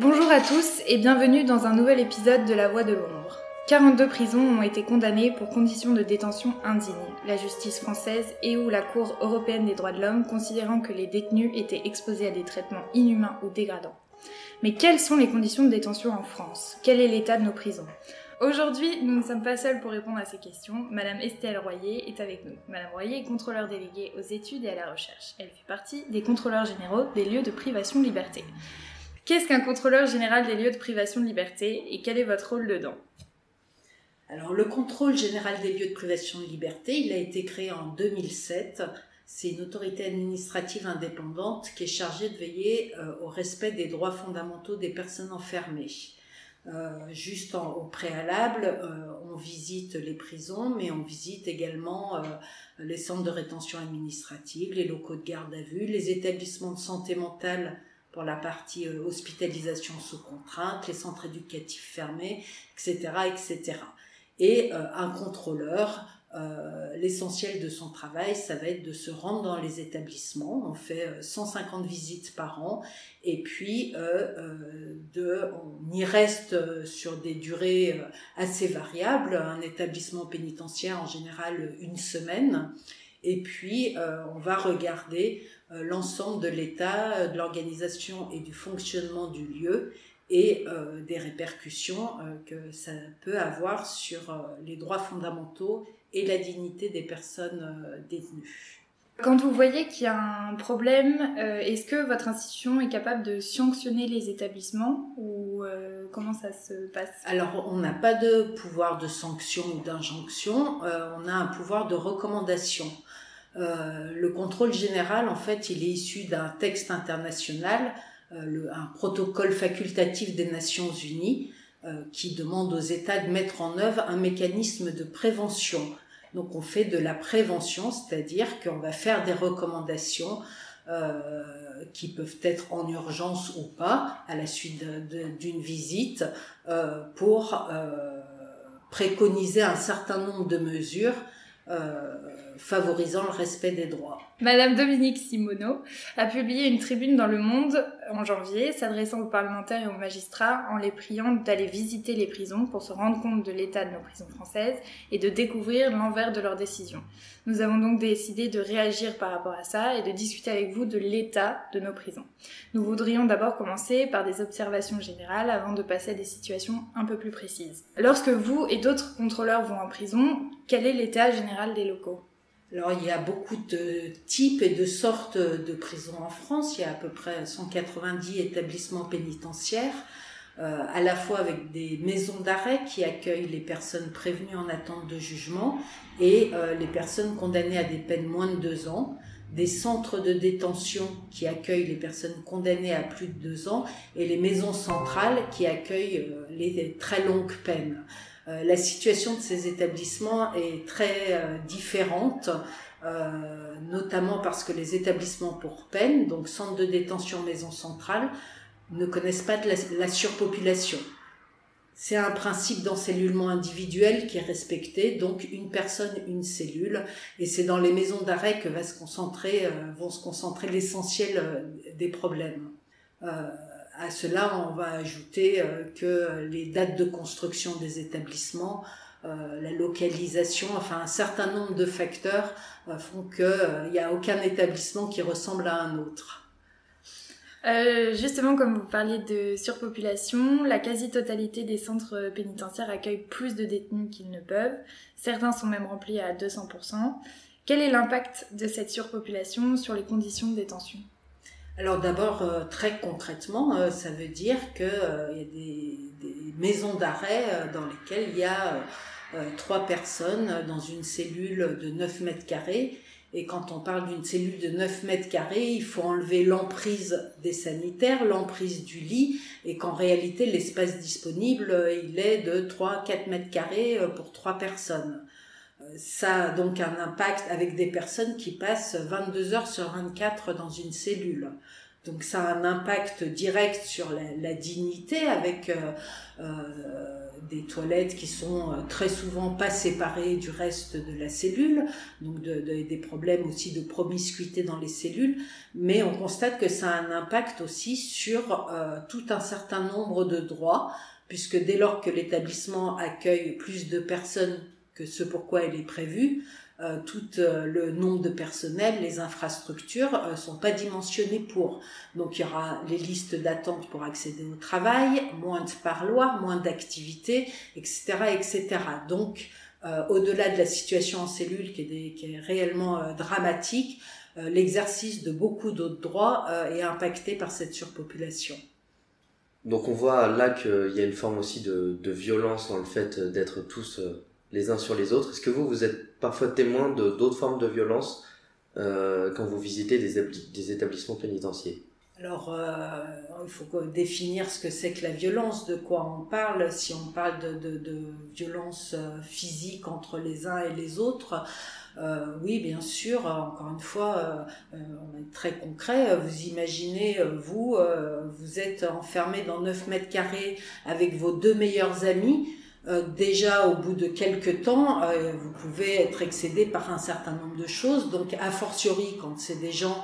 Bonjour à tous et bienvenue dans un nouvel épisode de La Voix de l'ombre. 42 prisons ont été condamnées pour conditions de détention indignes, la justice française et ou la Cour européenne des droits de l'homme considérant que les détenus étaient exposés à des traitements inhumains ou dégradants. Mais quelles sont les conditions de détention en France? Quel est l'état de nos prisons? Aujourd'hui, nous ne sommes pas seuls pour répondre à ces questions. Madame Estelle Royer est avec nous. Madame Royer est contrôleur déléguée aux études et à la recherche. Elle fait partie des contrôleurs généraux des lieux de privation de liberté. Qu'est-ce qu'un contrôleur général des lieux de privation de liberté et quel est votre rôle dedans? Alors, le contrôle général des lieux de privation de liberté, il a été créé en 2007. C'est une autorité administrative indépendante qui est chargée de veiller euh, au respect des droits fondamentaux des personnes enfermées. Euh, juste au préalable, euh, on visite les prisons, mais on visite également les centres de rétention administrative, les locaux de garde à vue, les établissements de santé mentale pour la partie euh, hospitalisation sous contrainte, les centres éducatifs fermés, etc. etc. Et euh, un contrôleur, euh, l'essentiel de son travail, ça va être de se rendre dans les établissements. On fait 150 visites par an et puis on y reste sur des durées assez variables. Un établissement pénitentiaire en général une semaine. Et puis on va regarder l'ensemble de l'état, euh, de l'organisation et du fonctionnement du lieu et euh, des répercussions que ça peut avoir sur les droits fondamentaux et la dignité des personnes détenues. Quand vous voyez qu'il y a un problème, est-ce que votre institution est capable de sanctionner les établissements ou comment ça se passe? Alors, on n'a pas de pouvoir de sanction ou d'injonction, on a un pouvoir de recommandation. Euh, le contrôle général, en fait, il est issu d'un texte international, euh, un protocole facultatif des Nations Unies, euh, qui demande aux États de mettre en œuvre un mécanisme de prévention. Donc on fait de la prévention, c'est-à-dire qu'on va faire des recommandations qui peuvent être en urgence ou pas à la suite d'une visite pour préconiser un certain nombre de mesures favorisant le respect des droits. Madame Dominique Simoneau a publié une tribune dans Le Monde en janvier, s'adressant aux parlementaires et aux magistrats en les priant d'aller visiter les prisons pour se rendre compte de l'état de nos prisons françaises et de découvrir l'envers de leurs décisions. Nous avons donc décidé de réagir par rapport à ça et de discuter avec vous de l'état de nos prisons. Nous voudrions d'abord commencer par des observations générales avant de passer à des situations un peu plus précises. Lorsque vous et d'autres contrôleurs vont en prison, quel est l'état général des locaux? Alors il y a beaucoup de types et de sortes de prisons en France. Il y a à peu près 190 établissements pénitentiaires, euh, à la fois avec des maisons d'arrêt qui accueillent les personnes prévenues en attente de jugement et euh, les personnes condamnées à des peines moins de deux ans, des centres de détention qui accueillent les personnes condamnées à plus de deux ans et les maisons centrales qui accueillent euh, les très longues peines. Euh, la situation de ces établissements est très euh, différente, euh, notamment parce que les établissements pour peine, donc centres de détention, maison centrale, ne connaissent pas de la, surpopulation. C'est un principe d'encellulement individuel qui est respecté, donc une personne, une cellule, et c'est dans les maisons d'arrêt que va se concentrer, vont se concentrer l'essentiel des problèmes à cela, on va ajouter euh, que les dates de construction des établissements, euh, la localisation, enfin un certain nombre de facteurs euh, font qu'il n'y a aucun établissement qui ressemble à un autre. justement, comme vous parliez de surpopulation, la quasi-totalité des centres pénitentiaires accueillent plus de détenus qu'ils ne peuvent. Certains sont même remplis à 200%. Quel est l'impact de cette surpopulation sur les conditions de détention? Alors d'abord, euh, très concrètement, euh, ça veut dire qu'il euh, y a des, maisons d'arrêt dans lesquelles il y a trois personnes dans une cellule de 9 mètres carrés. Et quand on parle d'une cellule de 9 mètres carrés, il faut enlever l'emprise des sanitaires, l'emprise du lit, et qu'en réalité, l'espace disponible, il est de 3-4 mètres carrés pour trois personnes ça a donc un impact avec des personnes qui passent 22 heures sur 24 dans une cellule. Donc ça a un impact direct sur la, dignité avec euh, euh, des toilettes qui sont très souvent pas séparées du reste de la cellule, donc des problèmes aussi de promiscuité dans les cellules, mais on constate que ça a un impact aussi sur tout un certain nombre de droits, puisque dès lors que l'établissement accueille plus de personnes que ce pourquoi elle est prévue, euh, tout euh, le nombre de personnel, les infrastructures euh, sont pas dimensionnées pour. Donc il y aura les listes d'attente pour accéder au travail, moins de parloirs, moins d'activités, etc., etc. Donc au-delà de la situation en cellule qui est, réellement dramatique, l'exercice de beaucoup d'autres droits est impacté par cette surpopulation. Donc on voit là qu'il y a une forme aussi de violence dans le fait d'être tous les uns sur les autres. Est-ce que vous, vous êtes parfois témoin de d'autres formes de violence euh, quand vous visitez des, établissements pénitentiaires? Alors, euh, il faut définir ce que c'est que la violence, de quoi on parle. Si on parle de, violence euh, physique entre les uns et les autres, oui, bien sûr, encore une fois, on est très concret. Vous imaginez, vous, vous êtes enfermé dans 9 mètres carrés avec vos deux meilleurs amis. Euh, déjà au bout de quelques temps, euh, vous pouvez être excédé par un certain nombre de choses. Donc, a fortiori, quand c'est des gens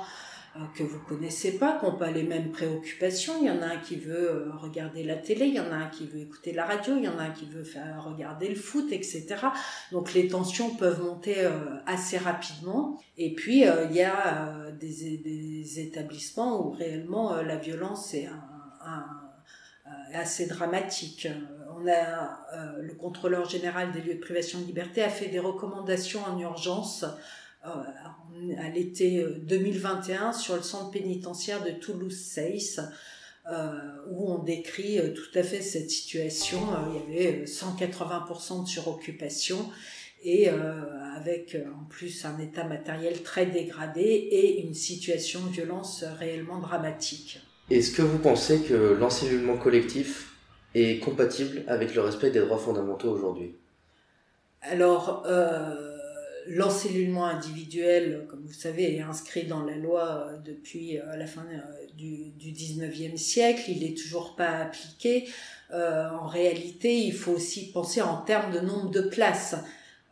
euh, que vous connaissez pas, qui n'ont pas les mêmes préoccupations, il y en a un qui veut regarder la télé, il y en a un qui veut écouter la radio, il y en a un qui veut faire regarder le foot, etc. Donc, les tensions peuvent monter assez rapidement. Et puis, il y a des, établissements où réellement la violence est assez dramatique euh, le contrôleur général des lieux de privation de liberté a fait des recommandations en urgence euh, à l'été 2021 euh, sur le centre pénitentiaire de Toulouse-Seyss. où on décrit tout à fait cette situation. il y avait 180% de suroccupation et avec en plus un état matériel très dégradé et une situation de violence réellement dramatique. Est-ce que vous pensez que l'encellulement collectif est compatible avec le respect des droits fondamentaux aujourd'hui Alors, euh, l'encellulement individuel, comme vous savez, est inscrit dans la loi euh, depuis euh, la fin du, du 19e siècle. Il n'est toujours pas appliqué. en réalité, il faut aussi penser en termes de nombre de places.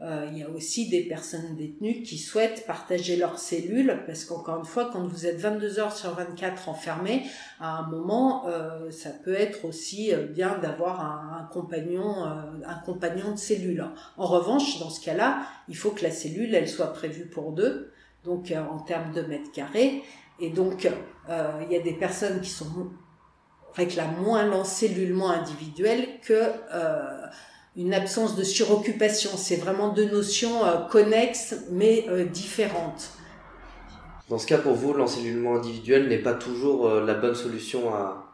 Euh, il y a aussi des personnes détenues qui souhaitent partager leurs cellules parce qu'encore une fois, quand vous êtes 22 heures sur 24 enfermé, à un moment, euh, ça peut être aussi euh, bien d'avoir un, un, compagnon, euh, un compagnon de cellule. En revanche, dans ce cas-là, il faut que la cellule, elle soit prévue pour deux, donc en termes de mètres carrés. Et donc, il y a des personnes qui sont réclament moins l'encellulement individuel que une absence de suroccupation. C'est vraiment deux notions euh, connexes mais euh, différentes. Dans ce cas, pour vous, l'encellulement individuel n'est pas toujours euh, la bonne solution à,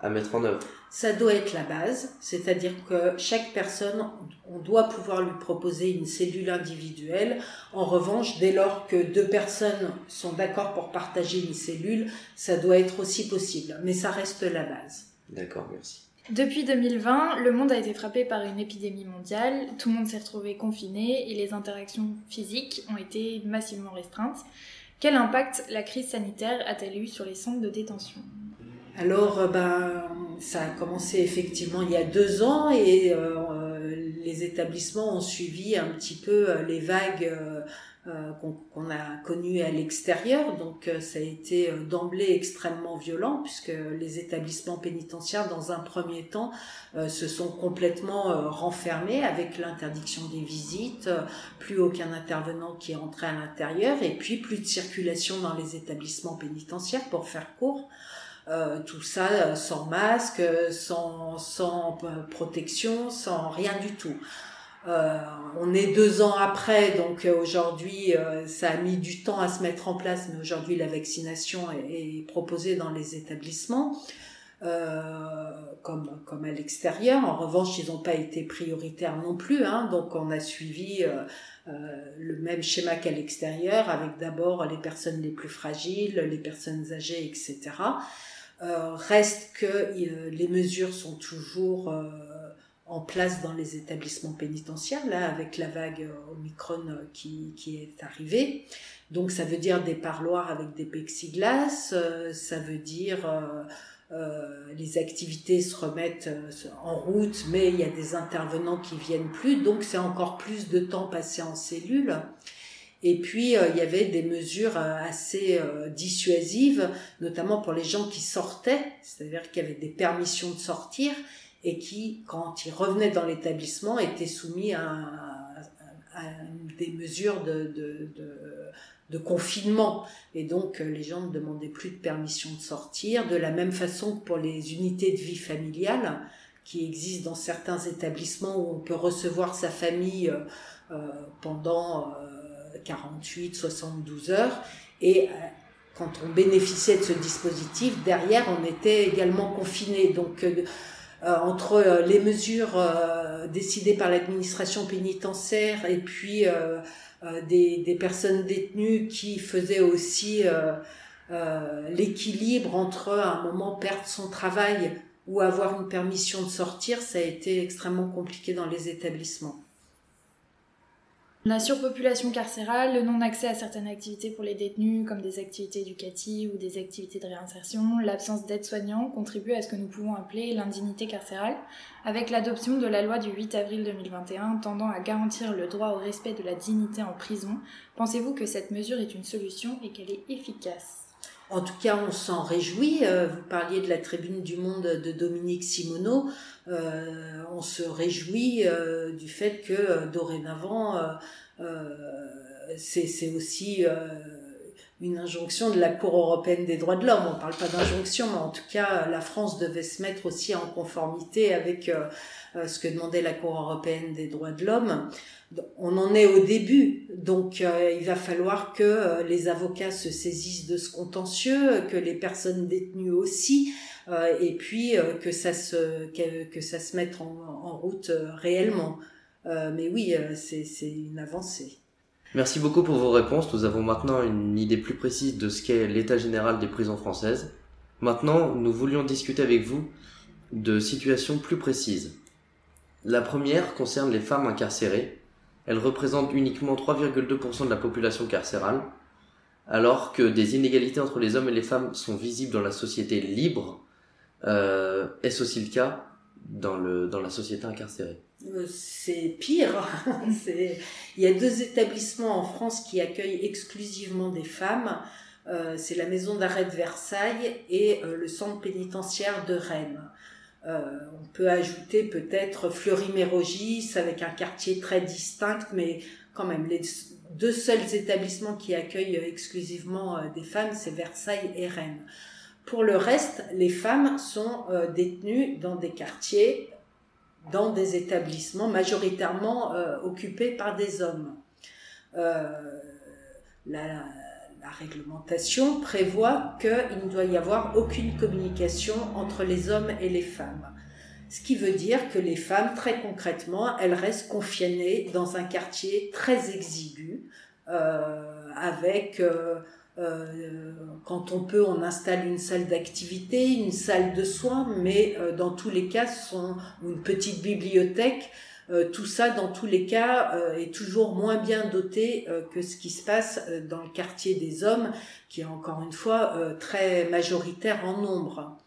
à mettre en œuvre Ça doit être la base, c'est-à-dire que chaque personne, on doit pouvoir lui proposer une cellule individuelle. En revanche, dès lors que deux personnes sont d'accord pour partager une cellule, ça doit être aussi possible, mais ça reste la base. D'accord, merci. Depuis 2020, le monde a été frappé par une épidémie mondiale, tout le monde s'est retrouvé confiné et les interactions physiques ont été massivement restreintes. Quel impact la crise sanitaire a-t-elle eu sur les centres de détention? Alors, euh, ben, ça a commencé effectivement il y a deux ans et euh, les établissements ont suivi un petit peu euh, les vagues euh, qu'on a connu à l'extérieur. Donc euh, ça a été euh, d'emblée extrêmement violent puisque les établissements pénitentiaires, dans un premier temps, se sont complètement renfermés avec l'interdiction des visites, plus aucun intervenant qui est entré à l'intérieur et puis plus de circulation dans les établissements pénitentiaires pour faire court. tout ça sans masque, sans, sans protection, sans rien du tout. Euh, on est deux ans après, donc euh, aujourd'hui, euh, ça a mis du temps à se mettre en place, mais aujourd'hui, la vaccination est, proposée dans les établissements, comme, comme à l'extérieur. En revanche, ils n'ont pas été prioritaires non plus, hein, donc on a suivi le même schéma qu'à l'extérieur, avec d'abord les personnes les plus fragiles, les personnes âgées, etc. reste que les mesures sont toujours en place dans les établissements pénitentiaires, là, avec la vague Omicron qui, qui est arrivée. Donc ça veut dire des parloirs avec des plexiglas, ça veut dire euh, les activités se remettent euh, en route, mais il y a des intervenants qui viennent plus, donc c'est encore plus de temps passé en cellule. Et puis euh, il y avait des mesures assez dissuasives, notamment pour les gens qui sortaient, c'est-à-dire qu'il y avait des permissions de sortir et qui, quand ils revenaient dans l'établissement, étaient soumis à, des mesures de confinement. Et donc, euh, les gens ne demandaient plus de permission de sortir. De la même façon que pour les unités de vie familiale, qui existent dans certains établissements où on peut recevoir sa famille euh, euh, pendant 48, 72 heures. Et quand on bénéficiait de ce dispositif, derrière, on était également confiné. Donc, entre les mesures décidées par l'administration pénitentiaire et puis euh, des, personnes détenues qui faisaient aussi euh, euh, l'équilibre entre un moment perdre son travail ou avoir une permission de sortir, ça a été extrêmement compliqué dans les établissements. La surpopulation carcérale, le non-accès à certaines activités pour les détenus, comme des activités éducatives ou des activités de réinsertion, l'absence d'aide-soignants contribuent à ce que nous pouvons appeler l'indignité carcérale, avec l'adoption de la loi du 8 avril 2021 tendant à garantir le droit au respect de la dignité en prison. Pensez-vous que cette mesure est une solution et qu'elle est efficace? En tout cas, on s'en réjouit. Euh, vous parliez de la tribune du monde de Dominique Simoneau. Euh, on se réjouit euh, du fait que dorénavant, c'est aussi une injonction de la Cour européenne des droits de l'homme. On ne parle pas d'injonction, mais en tout cas, la France devait se mettre aussi en conformité avec ce que demandait la Cour européenne des droits de l'homme on en est au début, donc euh, il va falloir que euh, les avocats se saisissent de ce contentieux, que les personnes détenues aussi, euh, et puis que ça se que, ça se mette en, route réellement. mais oui, c'est une avancée. Merci beaucoup pour vos réponses. Nous avons maintenant une idée plus précise de ce qu'est l'état général des prisons françaises. Maintenant, nous voulions discuter avec vous de situations plus précises. La première concerne les femmes incarcérées elle représente uniquement 3,2% de la population carcérale, alors que des inégalités entre les hommes et les femmes sont visibles dans la société libre. Euh, est-ce aussi le cas? Dans, le, dans la société incarcérée euh, C'est pire. Il y a deux établissements en France qui accueillent exclusivement des femmes. Euh, c'est la maison d'arrêt de Versailles et le centre pénitentiaire de Rennes. Euh, on peut ajouter peut-être Fleury-Mérogis avec un quartier très distinct, mais quand même, les deux seuls établissements qui accueillent exclusivement euh, des femmes, c'est Versailles et Rennes. Pour le reste, les femmes sont euh, détenues dans des quartiers, dans des établissements majoritairement occupés par des hommes. la, la réglementation prévoit qu'il ne doit y avoir aucune communication entre les hommes et les femmes. Ce qui veut dire que les femmes, très concrètement, elles restent confinées dans un quartier très exigu, euh, avec, euh, euh, quand on peut, on installe une salle d'activité, une salle de soins, mais dans tous les cas, sont une petite bibliothèque euh, tout ça, dans tous les cas, euh, est toujours moins bien doté euh, que ce qui se passe dans le quartier des hommes, qui est encore une fois très majoritaire en nombre.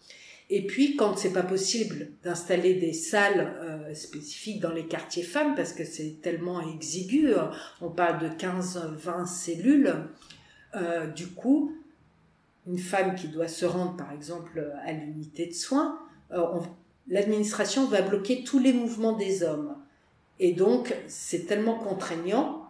Et puis, quand c'est pas possible d'installer des salles spécifiques dans les quartiers femmes, parce que c'est tellement exigu, on parle de 15-20 cellules, du coup, une femme qui doit se rendre, par exemple, à l'unité de soins, l'administration va bloquer tous les mouvements des hommes. Et donc, c'est tellement contraignant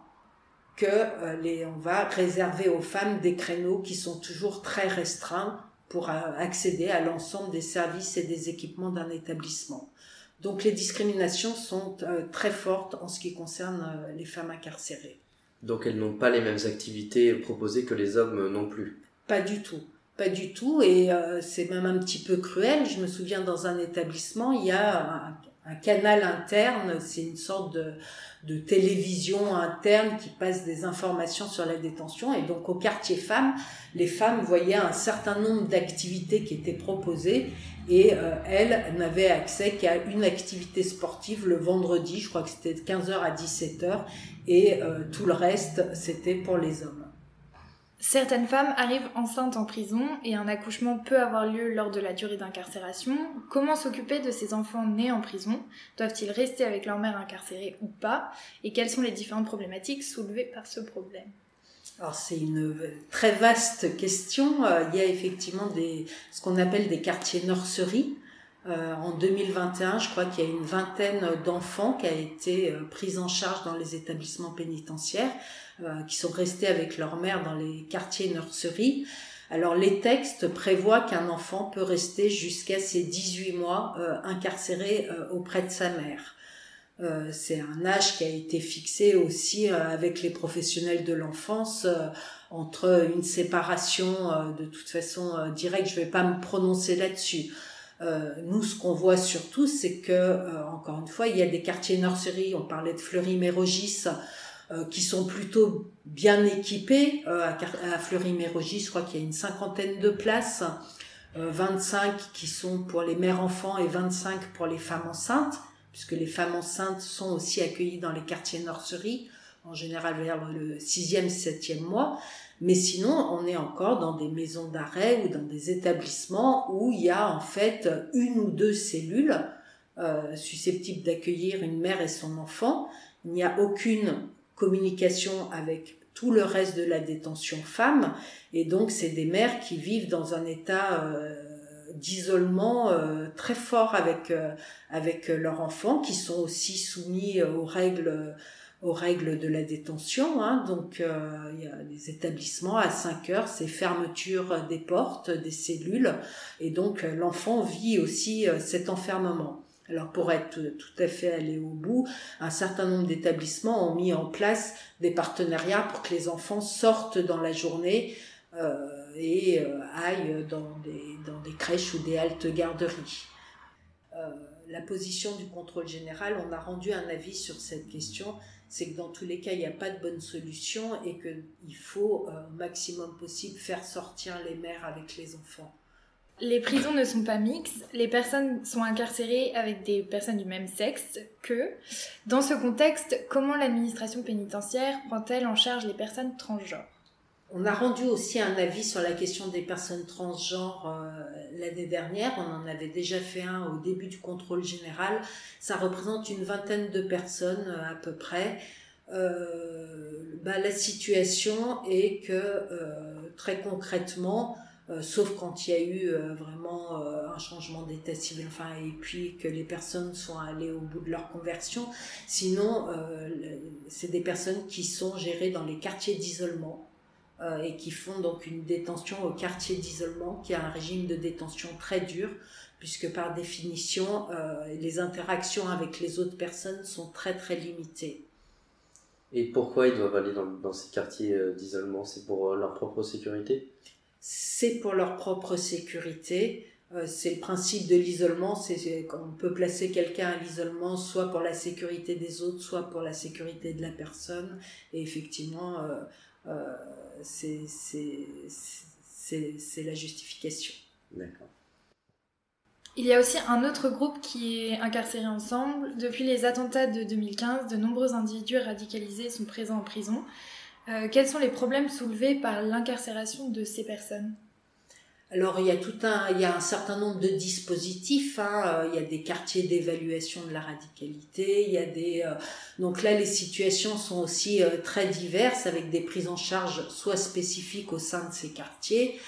que euh, les, on va réserver aux femmes des créneaux qui sont toujours très restreints pour euh, accéder à l'ensemble des services et des équipements d'un établissement. Donc les discriminations sont euh, très fortes en ce qui concerne les femmes incarcérées. Donc elles n'ont pas les mêmes activités proposées que les hommes non plus Pas du tout. Pas du tout. Et c'est même un petit peu cruel. Je me souviens dans un établissement, il y a un canal interne, c'est une sorte de, de, télévision interne qui passe des informations sur la détention. Et donc au quartier femmes, les femmes voyaient un certain nombre d'activités qui étaient proposées et euh, elles n'avaient accès qu'à une activité sportive le vendredi, je crois que c'était de 15h à 17h, et euh, tout le reste, c'était pour les hommes. Certaines femmes arrivent enceintes en prison et un accouchement peut avoir lieu lors de la durée d'incarcération. Comment s'occuper de ces enfants nés en prison? Doivent-ils rester avec leur mère incarcérée ou pas? Et quelles sont les différentes problématiques soulevées par ce problème? Alors c'est une très vaste question. Euh, il y a effectivement des, ce qu'on appelle des quartiers nurseries. Euh, en 2021, je crois qu'il y a une vingtaine d'enfants qui a été euh, pris en charge dans les établissements pénitentiaires. Qui sont restés avec leur mère dans les quartiers nurseries. Alors les textes prévoient qu'un enfant peut rester jusqu'à ses 18 mois incarcéré auprès de sa mère. C'est un âge qui a été fixé aussi avec les professionnels de l'enfance entre une séparation de toute façon directe. Je ne vais pas me prononcer là-dessus. nous, ce qu'on voit surtout, c'est que, encore une fois, il y a des quartiers nurseries. On parlait de Fleury-Mérogis euh, qui sont plutôt bien équipés. Euh, à, Fleury-Mérogis, je crois qu'il y a une cinquantaine de places, 25 euh, qui sont pour les mères enfants et 25 pour les femmes enceintes, puisque les femmes enceintes sont aussi accueillies dans les quartiers nurseries, en général vers le sixième, septième mois. Mais sinon, on est encore dans des maisons d'arrêt ou dans des établissements où il y a en fait une ou deux cellules euh, susceptibles d'accueillir une mère et son enfant. Il n'y a aucune communication avec tout le reste de la détention femme. Et donc, c'est des mères qui vivent dans un état euh, d'isolement euh, très fort avec, euh, avec leurs enfants, qui sont aussi soumis aux règles aux règles de la détention. Hein. Donc, il y a des établissements à 5 heures, c'est fermeture des portes, des cellules. Et donc, l'enfant vit aussi cet enfermement. Alors pour être tout à fait allé au bout, un certain nombre d'établissements ont mis en place des partenariats pour que les enfants sortent dans la journée euh, et euh, aillent dans des, dans des crèches ou des haltes garderies. Euh, la position du contrôle général, on a rendu un avis sur cette question, c'est que dans tous les cas, il n'y a pas de bonne solution et qu'il faut au maximum possible faire sortir les mères avec les enfants. Les prisons ne sont pas mixtes, les personnes sont incarcérées avec des personnes du même sexe qu'eux. Dans ce contexte, comment l'administration pénitentiaire prend-elle en charge les personnes transgenres? On a rendu aussi un avis sur la question des personnes transgenres euh, l'année dernière. On en avait déjà fait un au début du contrôle général. Ça représente une vingtaine de personnes euh, à peu près. Euh, bah, la situation est que très concrètement, euh, sauf quand il y a eu euh, vraiment euh, un changement d'état civil, enfin, et puis que les personnes sont allées au bout de leur conversion. Sinon, c'est des personnes qui sont gérées dans les quartiers d'isolement et qui font donc une détention au quartier d'isolement, qui a un régime de détention très dur, puisque par définition, les interactions avec les autres personnes sont très très limitées. Et pourquoi ils doivent aller dans, dans ces quartiers d'isolement? C'est pour leur propre sécurité? C'est pour leur propre sécurité. Euh, c'est le principe de l'isolement, c'est qu'on peut placer quelqu'un à l'isolement soit pour la sécurité des autres, soit pour la sécurité de la personne. Et effectivement, euh, c'est la justification. D'accord. Il y a aussi un autre groupe qui est incarcéré ensemble. Depuis les attentats de 2015, de nombreux individus radicalisés sont présents en prison. Euh, quels sont les problèmes soulevés par l'incarcération de ces personnes? Alors il y a tout un, il y a un certain nombre de dispositifs. Hein. Euh, il y a des quartiers d'évaluation de la radicalité. Il y a des, euh, donc là les situations sont aussi très diverses avec des prises en charge soit spécifiques au sein de ces quartiers,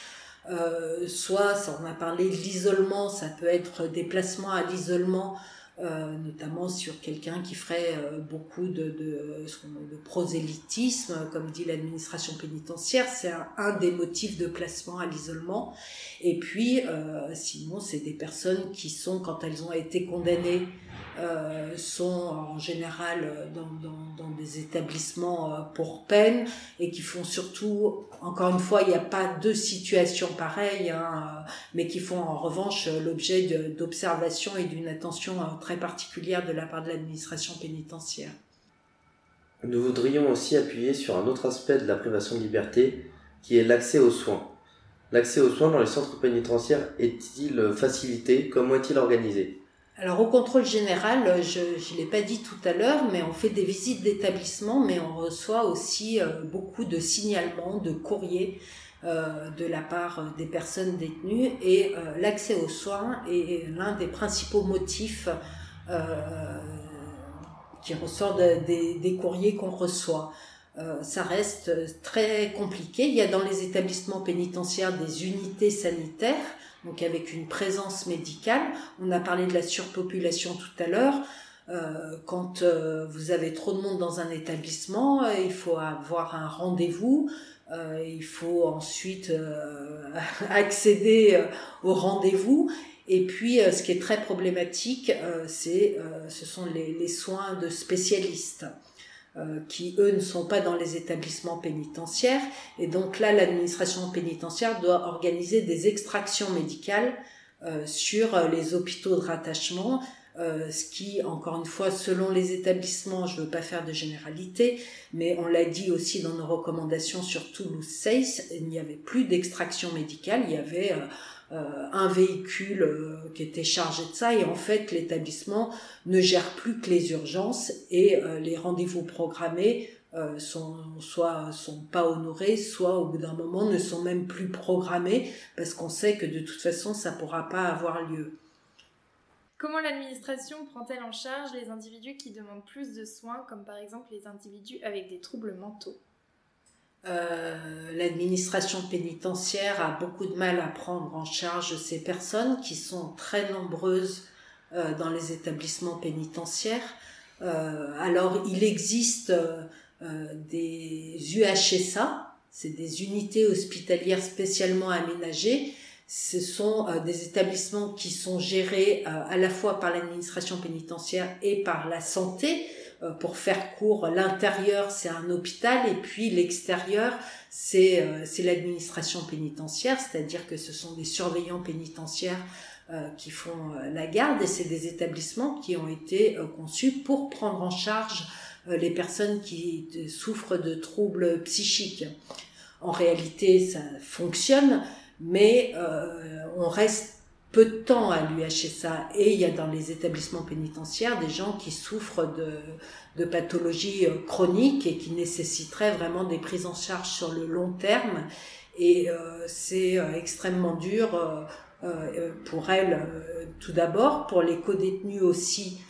soit, ça on a parlé de l'isolement, ça peut être des placements à l'isolement euh, notamment sur quelqu'un qui ferait euh, beaucoup de, de, de, prosélytisme, comme dit l'administration pénitentiaire, c'est un, des motifs de placement à l'isolement. Et puis, euh, sinon, c'est des personnes qui sont, quand elles ont été condamnées euh, sont en général dans, des établissements euh, pour peine et qui font surtout, encore une fois, il n'y a pas deux situations pareilles, hein, mais qui font en revanche l'objet d'observations et d'une attention très particulière de la part de l'administration pénitentiaire. Nous voudrions aussi appuyer sur un autre aspect de la privation de liberté, qui est l'accès aux soins. L'accès aux soins dans les centres pénitentiaires est-il facilité? Comment est-il organisé? Alors au contrôle général, je ne l'ai pas dit tout à l'heure, mais on fait des visites d'établissement, mais on reçoit aussi euh, beaucoup de signalements, de courriers euh, de la part des personnes détenues et euh, l'accès aux soins est l'un des principaux motifs qui ressort des, courriers qu'on reçoit. ça reste très compliqué. Il y a dans les établissements pénitentiaires des unités sanitaires donc avec une présence médicale. On a parlé de la surpopulation tout à l'heure. Euh, quand euh, vous avez trop de monde dans un établissement, euh, il faut avoir un rendez-vous. il faut ensuite accéder au rendez-vous. Et puis, ce qui est très problématique, c'est, ce sont les, les, soins de spécialistes. Euh, qui eux ne sont pas dans les établissements pénitentiaires. Et donc là, l'administration pénitentiaire doit organiser des extractions médicales euh, sur euh, les hôpitaux de rattachement, ce qui, encore une fois, selon les établissements, je ne veux pas faire de généralité, mais on l'a dit aussi dans nos recommandations sur Toulouse 6, il n'y avait plus d'extraction médicale, il y avait euh, un véhicule euh, qui était chargé de ça et en fait l'établissement ne gère plus que les urgences et euh, les rendez-vous programmés sont soit sont pas honorés, soit au bout d'un moment ne sont même plus programmés parce qu'on sait que de toute façon ça pourra pas avoir lieu. Comment l'administration prend-elle en charge les individus qui demandent plus de soins, comme par exemple les individus avec des troubles mentaux? Euh, l'administration pénitentiaire a beaucoup de mal à prendre en charge ces personnes qui sont très nombreuses euh, dans les établissements pénitentiaires. Euh, alors il existe des UHSA, c'est des unités hospitalières spécialement aménagées. Ce sont des établissements qui sont gérés à la fois par l'administration pénitentiaire et par la santé, euh, pour faire court, l'intérieur c'est un hôpital et puis l'extérieur c'est euh, l'administration pénitentiaire, c'est-à-dire que ce sont des surveillants pénitentiaires euh, qui font la garde et c'est des établissements qui ont été conçus pour prendre en charge les personnes qui souffrent de troubles psychiques. En réalité, ça fonctionne, mais on reste peu de temps à l'UHSA et il y a dans les établissements pénitentiaires des gens qui souffrent de, de pathologies euh, chroniques et qui nécessiteraient vraiment des prises en charge sur le long terme. Et euh, c'est euh, extrêmement dur pour elles tout d'abord, pour les co-détenus aussi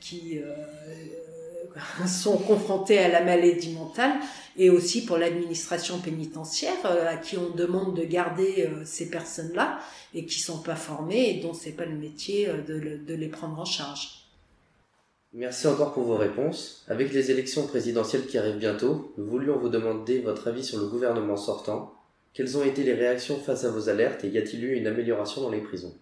qui sont confrontés à la maladie mentale et aussi pour l'administration pénitentiaire à qui on demande de garder ces personnes-là et qui sont pas formés et dont c'est pas le métier euh, de, de, les prendre en charge. Merci encore pour vos réponses. Avec les élections présidentielles qui arrivent bientôt, nous voulions vous demander votre avis sur le gouvernement sortant. Quelles ont été les réactions face à vos alertes et y a-t-il eu une amélioration dans les prisons?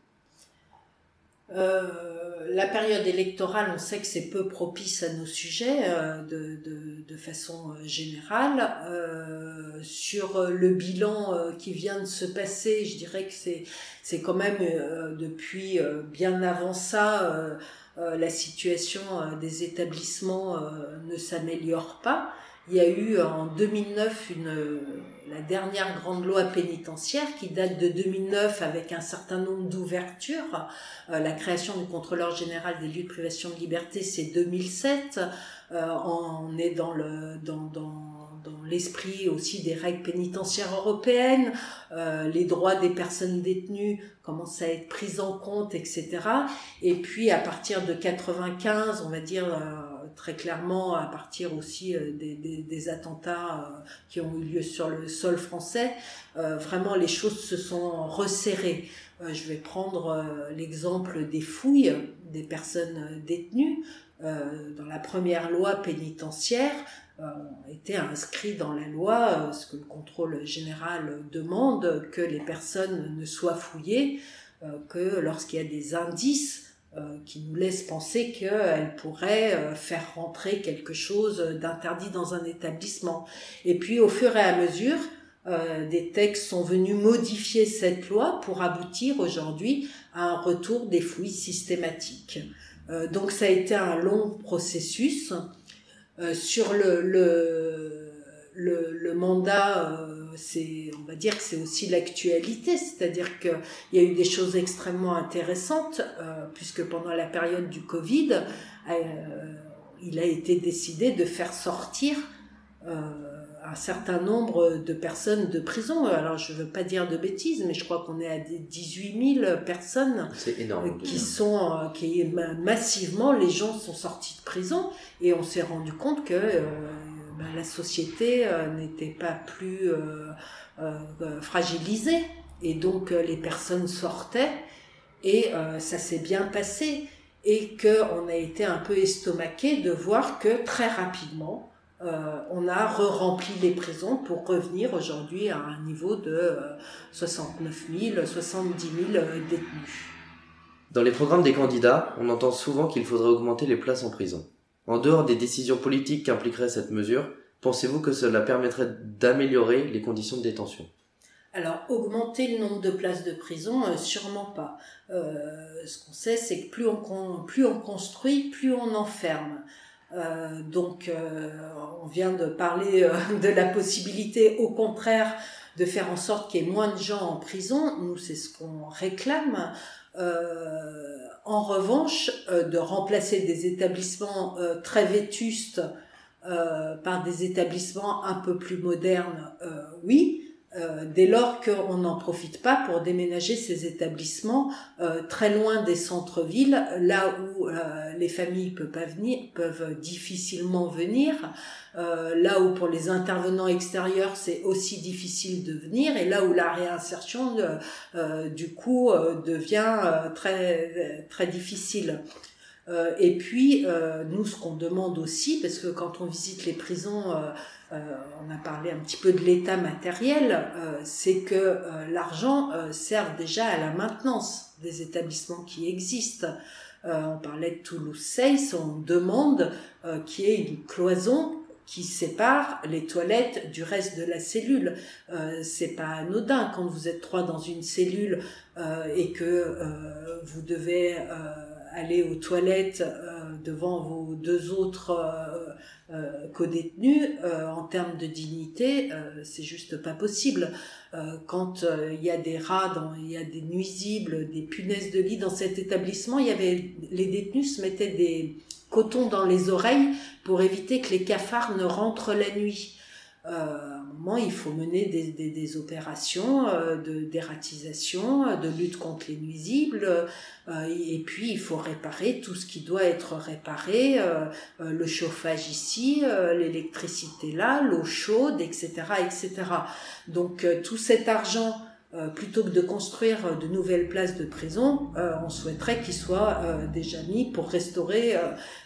Euh, la période électorale, on sait que c'est peu propice à nos sujets euh, de, de, de, façon euh, générale. Euh, sur le bilan qui vient de se passer, je dirais que c'est c'est quand même depuis bien avant ça, la situation des établissements ne s'améliore pas. Il y a eu en 2009 une, la dernière grande loi pénitentiaire qui date de 2009 avec un certain nombre d'ouvertures. Euh, la création du contrôleur général des lieux de privation de liberté, c'est 2007. Euh, on est dans le dans, dans, dans l'esprit aussi des règles pénitentiaires européennes. Euh, les droits des personnes détenues commencent à être pris en compte, etc. Et puis à partir de 95, on va dire très clairement à partir aussi euh, des, attentats euh, qui ont eu lieu sur le sol français, euh, vraiment les choses se sont resserrées. Je vais prendre l'exemple des fouilles des personnes détenues. Dans la première loi pénitentiaire, était inscrit dans la loi ce que le contrôle général demande, que les personnes ne soient fouillées que lorsqu'il y a des indices qui nous laisse penser qu'elle pourrait faire rentrer quelque chose d'interdit dans un établissement. Et puis au fur et à mesure, des textes sont venus modifier cette loi pour aboutir aujourd'hui à un retour des fouilles systématiques. donc ça a été un long processus. sur le, le, le, mandat c'est, on va dire que c'est aussi l'actualité, c'est-à-dire qu'il y a eu des choses extrêmement intéressantes, euh, puisque pendant la période du Covid, euh, il a été décidé de faire sortir euh, un certain nombre de personnes de prison. Alors, je ne veux pas dire de bêtises, mais je crois qu'on est à 18 000 personnes énorme, qui sont, qui massivement, les gens sont sortis de prison et on s'est rendu compte que ben, la société euh, n'était pas plus euh, euh, fragilisée et donc les personnes sortaient et ça s'est bien passé et qu'on a été un peu estomaqué de voir que très rapidement, on a re-rempli les prisons pour revenir aujourd'hui à un niveau de 69 000, 70 000 détenus. Dans les programmes des candidats, on entend souvent qu'il faudrait augmenter les places en prison. En dehors des décisions politiques qu'impliquerait cette mesure, pensez-vous que cela permettrait d'améliorer les conditions de détention? Alors, augmenter le nombre de places de prison, euh, sûrement pas. Euh, ce qu'on sait, c'est que plus on, construit, plus on enferme. Euh, donc, on vient de parler de la possibilité, au contraire, de faire en sorte qu'il y ait moins de gens en prison. Nous, c'est ce qu'on réclame. Euh, en revanche, euh, de remplacer des établissements euh, très vétustes par des établissements un peu plus modernes, oui, euh, dès lors qu'on n'en profite pas pour déménager ces établissements euh, très loin des centres-villes, là où euh, les familles peuvent, pas venir, peuvent difficilement venir, là où pour les intervenants extérieurs c'est aussi difficile de venir, et là où la réinsertion du coup devient très très difficile. Et puis nous, ce qu'on demande aussi, parce que quand on visite les prisons euh, on a parlé un petit peu de l'état matériel, euh, c'est que euh, l'argent sert déjà à la maintenance des établissements qui existent. on parlait de Toulouse 6, on demande qu'il y ait une cloison qui sépare les toilettes du reste de la cellule. Euh, c'est pas anodin quand vous êtes trois dans une cellule et que vous devez aller aux toilettes devant vos deux autres euh, qu'aux détenus, euh, en termes de dignité, euh, c'est juste pas possible. quand il y a des rats, il y a des nuisibles, des punaises de lit dans cet établissement, il y avait les détenus se mettaient des cotons dans les oreilles pour éviter que les cafards ne rentrent la nuit. Euh, il faut mener des, des, des opérations euh, de d'ératisation, euh, de lutte contre les nuisibles, et puis il faut réparer tout ce qui doit être réparé, le chauffage ici, l'électricité là, l'eau chaude, etc., etc. Donc tout cet argent plutôt que de construire de nouvelles places de prison, on souhaiterait qu'il soit déjà mis pour restaurer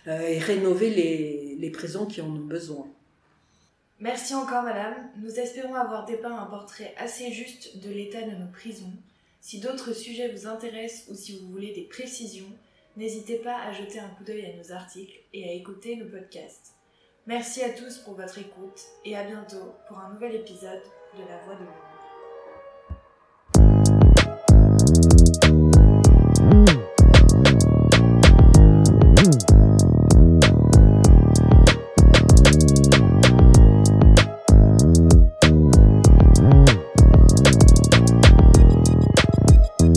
et rénover les, les prisons qui en ont besoin. Merci encore Madame, nous espérons avoir dépeint un portrait assez juste de l'état de nos prisons. Si d'autres sujets vous intéressent ou si vous voulez des précisions, n'hésitez pas à jeter un coup d'œil à nos articles et à écouter nos podcasts. Merci à tous pour votre écoute et à bientôt pour un nouvel épisode de La Voix de l'Homme.